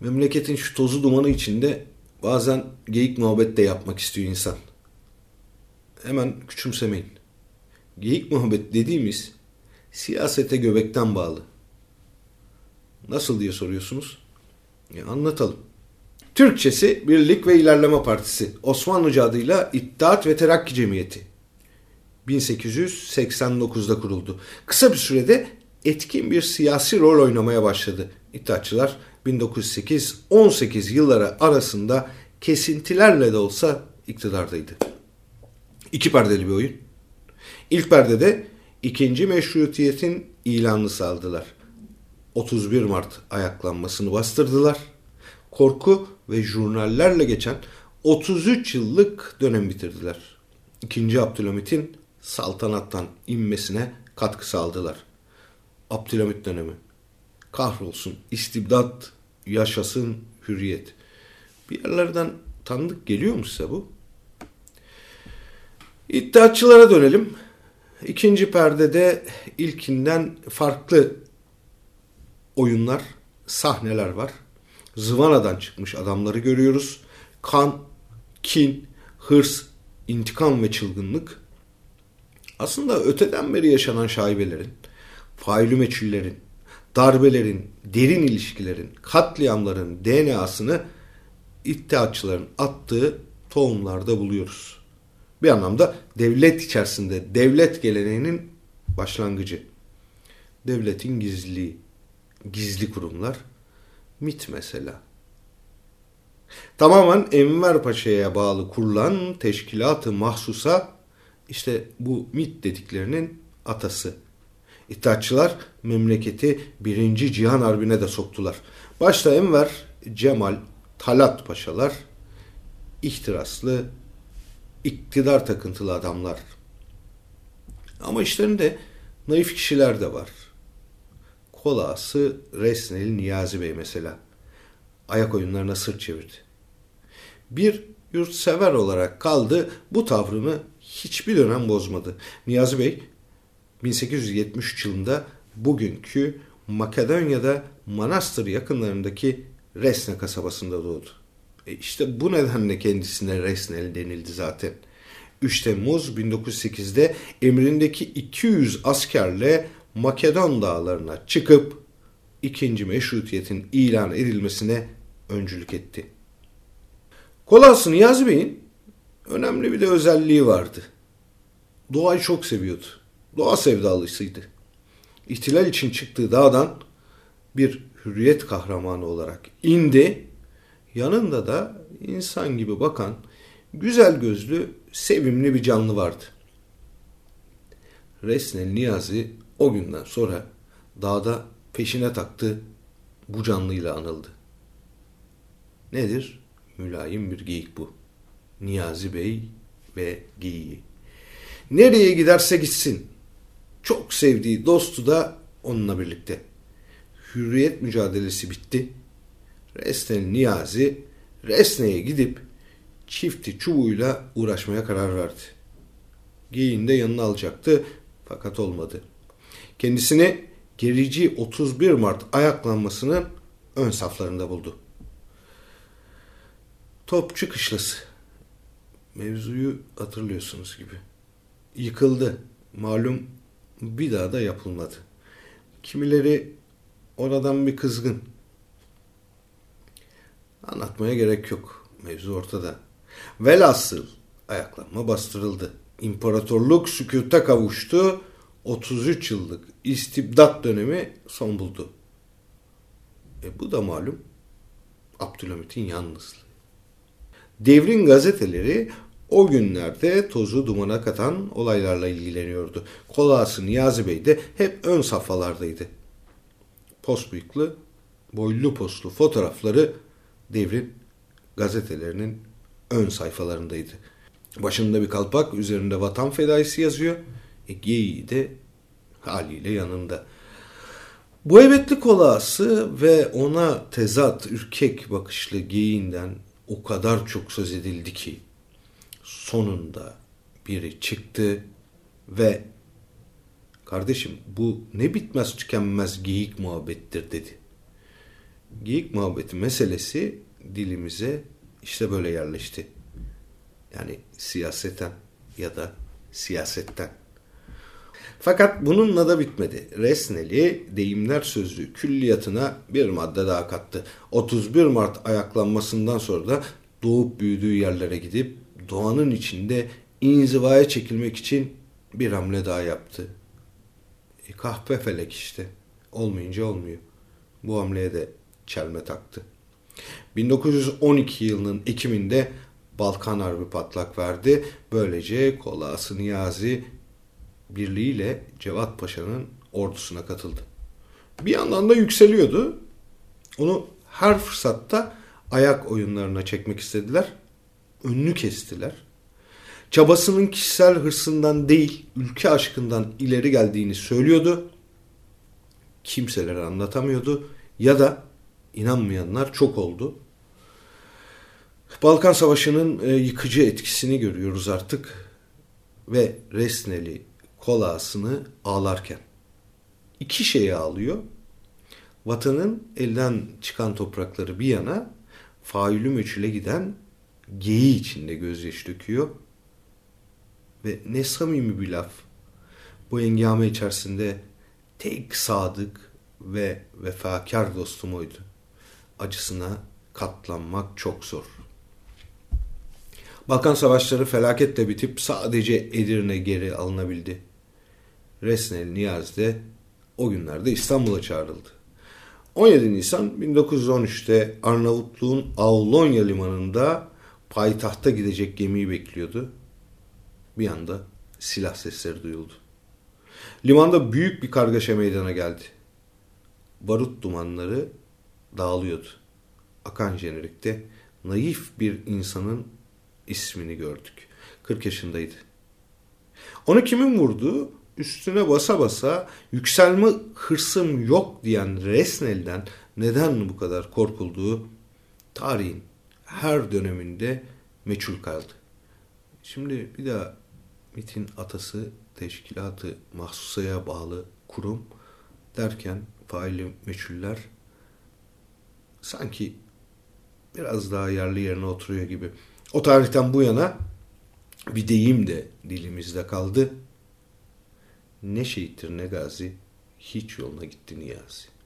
Memleketin şu tozu dumanı içinde bazen geyik muhabbet de yapmak istiyor insan. Hemen küçümsemeyin. Geyik muhabbet dediğimiz siyasete göbekten bağlı. Nasıl diye soruyorsunuz? E, anlatalım. Türkçesi Birlik ve İlerleme Partisi. Osmanlıca adıyla İttihat ve Terakki Cemiyeti. 1889'da kuruldu. Kısa bir sürede etkin bir siyasi rol oynamaya başladı. İttihatçılar 1908-18 yılları arasında kesintilerle de olsa iktidardaydı. İki perdeli bir oyun. İlk perdede ikinci meşrutiyetin ilanını saldılar. 31 Mart ayaklanmasını bastırdılar. Korku ve jurnallerle geçen 33 yıllık dönem bitirdiler. İkinci Abdülhamit'in saltanattan inmesine katkı sağladılar. Abdülhamit dönemi. Kahrolsun, istibdat, yaşasın, hürriyet. Bir yerlerden tanıdık geliyor mu size bu? İddiatçılara dönelim. İkinci perdede ilkinden farklı oyunlar, sahneler var. Zıvanadan çıkmış adamları görüyoruz. Kan, kin, hırs, intikam ve çılgınlık. Aslında öteden beri yaşanan şaibelerin, failü meçhullerin, darbelerin, derin ilişkilerin, katliamların DNA'sını iddiatçıların attığı tohumlarda buluyoruz. Bir anlamda devlet içerisinde devlet geleneğinin başlangıcı. Devletin gizliliği, gizli kurumlar, MIT mesela. Tamamen Enver Paşa'ya bağlı kurulan teşkilatı mahsusa işte bu MIT dediklerinin atası. İttihatçılar memleketi birinci Cihan Harbi'ne de soktular. Başta Enver, Cemal, Talat Paşalar ihtiraslı, iktidar takıntılı adamlar. Ama işlerinde naif kişiler de var. Kolası Resneli Niyazi Bey mesela. Ayak oyunlarına sırt çevirdi. Bir yurtsever olarak kaldı. Bu tavrını hiçbir dönem bozmadı. Niyazi Bey 1873 yılında bugünkü Makedonya'da Manastır yakınlarındaki Resne kasabasında doğdu. E işte bu nedenle kendisine Resnel denildi zaten. 3 Temmuz 1908'de emrindeki 200 askerle Makedon dağlarına çıkıp ikinci meşrutiyetin ilan edilmesine öncülük etti. Kolası Niyazi Bey'in önemli bir de özelliği vardı. Doğayı çok seviyordu. Doğa sevdalısıydı. İhtilal için çıktığı dağdan bir hürriyet kahramanı olarak indi. Yanında da insan gibi bakan, güzel gözlü, sevimli bir canlı vardı. Resnel Niyazi o günden sonra dağda peşine taktı, bu canlıyla anıldı. Nedir? Mülayim bir geyik bu. Niyazi Bey ve geyiği. Nereye giderse gitsin. Çok sevdiği dostu da onunla birlikte. Hürriyet mücadelesi bitti. Resnel Niyazi Resne'ye gidip çifti çubuğuyla uğraşmaya karar verdi. Geyiğini de yanına alacaktı fakat olmadı. Kendisini gerici 31 Mart ayaklanmasının ön saflarında buldu. Topçu Kışlası. Mevzuyu hatırlıyorsunuz gibi. Yıkıldı. Malum bir daha da yapılmadı. Kimileri oradan bir kızgın. Anlatmaya gerek yok. Mevzu ortada. Velhasıl ayaklanma bastırıldı. İmparatorluk sükuta kavuştu. 33 yıllık istibdat dönemi son buldu. E bu da malum Abdülhamit'in yalnızlığı. Devrin gazeteleri o günlerde tozu dumana katan olaylarla ilgileniyordu. Kolası Niyazi Bey de hep ön safhalardaydı. Post bıyıklı, boylu postlu fotoğrafları devrin gazetelerinin ön sayfalarındaydı. Başında bir kalpak, üzerinde vatan fedaisi yazıyor. E, geyiği de haliyle yanında. Bu ebetli kolası ve ona tezat, ürkek bakışlı geyiğinden o kadar çok söz edildi ki sonunda biri çıktı ve kardeşim bu ne bitmez tükenmez geyik muhabbettir dedi. geyik muhabbeti meselesi dilimize işte böyle yerleşti. Yani siyaseten ya da siyasetten. Fakat bununla da bitmedi. Resneli deyimler sözlüğü külliyatına bir madde daha kattı. 31 Mart ayaklanmasından sonra da doğup büyüdüğü yerlere gidip doğanın içinde inzivaya çekilmek için bir hamle daha yaptı. E, kahpe felek işte. Olmayınca olmuyor. Bu hamleye de çelme taktı. 1912 yılının Ekim'inde Balkan Harbi patlak verdi. Böylece Kolası Niyazi birliğiyle Cevat Paşa'nın ordusuna katıldı. Bir yandan da yükseliyordu. Onu her fırsatta ayak oyunlarına çekmek istediler. Önünü kestiler. Çabasının kişisel hırsından değil, ülke aşkından ileri geldiğini söylüyordu. Kimselere anlatamıyordu ya da inanmayanlar çok oldu. Balkan Savaşı'nın e, yıkıcı etkisini görüyoruz artık ve Resneli kolasını ağlarken. iki şeyi ağlıyor. Vatanın elden çıkan toprakları bir yana faülü meçhule giden geyi içinde gözyaşı döküyor. Ve ne samimi bir laf. Bu engame içerisinde tek sadık ve vefakar dostum oydu. Acısına katlanmak çok zor. Balkan savaşları felaketle bitip sadece Edirne geri alınabildi. Resnel Niyaz de o günlerde İstanbul'a çağrıldı. 17 Nisan 1913'te Arnavutluğun Avlonya limanında payitahta gidecek gemiyi bekliyordu. Bir anda silah sesleri duyuldu. Limanda büyük bir kargaşa meydana geldi. Barut dumanları dağılıyordu. Akan jenerikte naif bir insanın ismini gördük. 40 yaşındaydı. Onu kimin vurduğu üstüne basa basa yükselme hırsım yok diyen Resnel'den neden bu kadar korkulduğu tarihin her döneminde meçhul kaldı. Şimdi bir daha MIT'in atası teşkilatı mahsusaya bağlı kurum derken faili meçhuller sanki biraz daha yerli yerine oturuyor gibi. O tarihten bu yana bir deyim de dilimizde kaldı. Ne şehittir ne gazi hiç yoluna gitti Niyazi.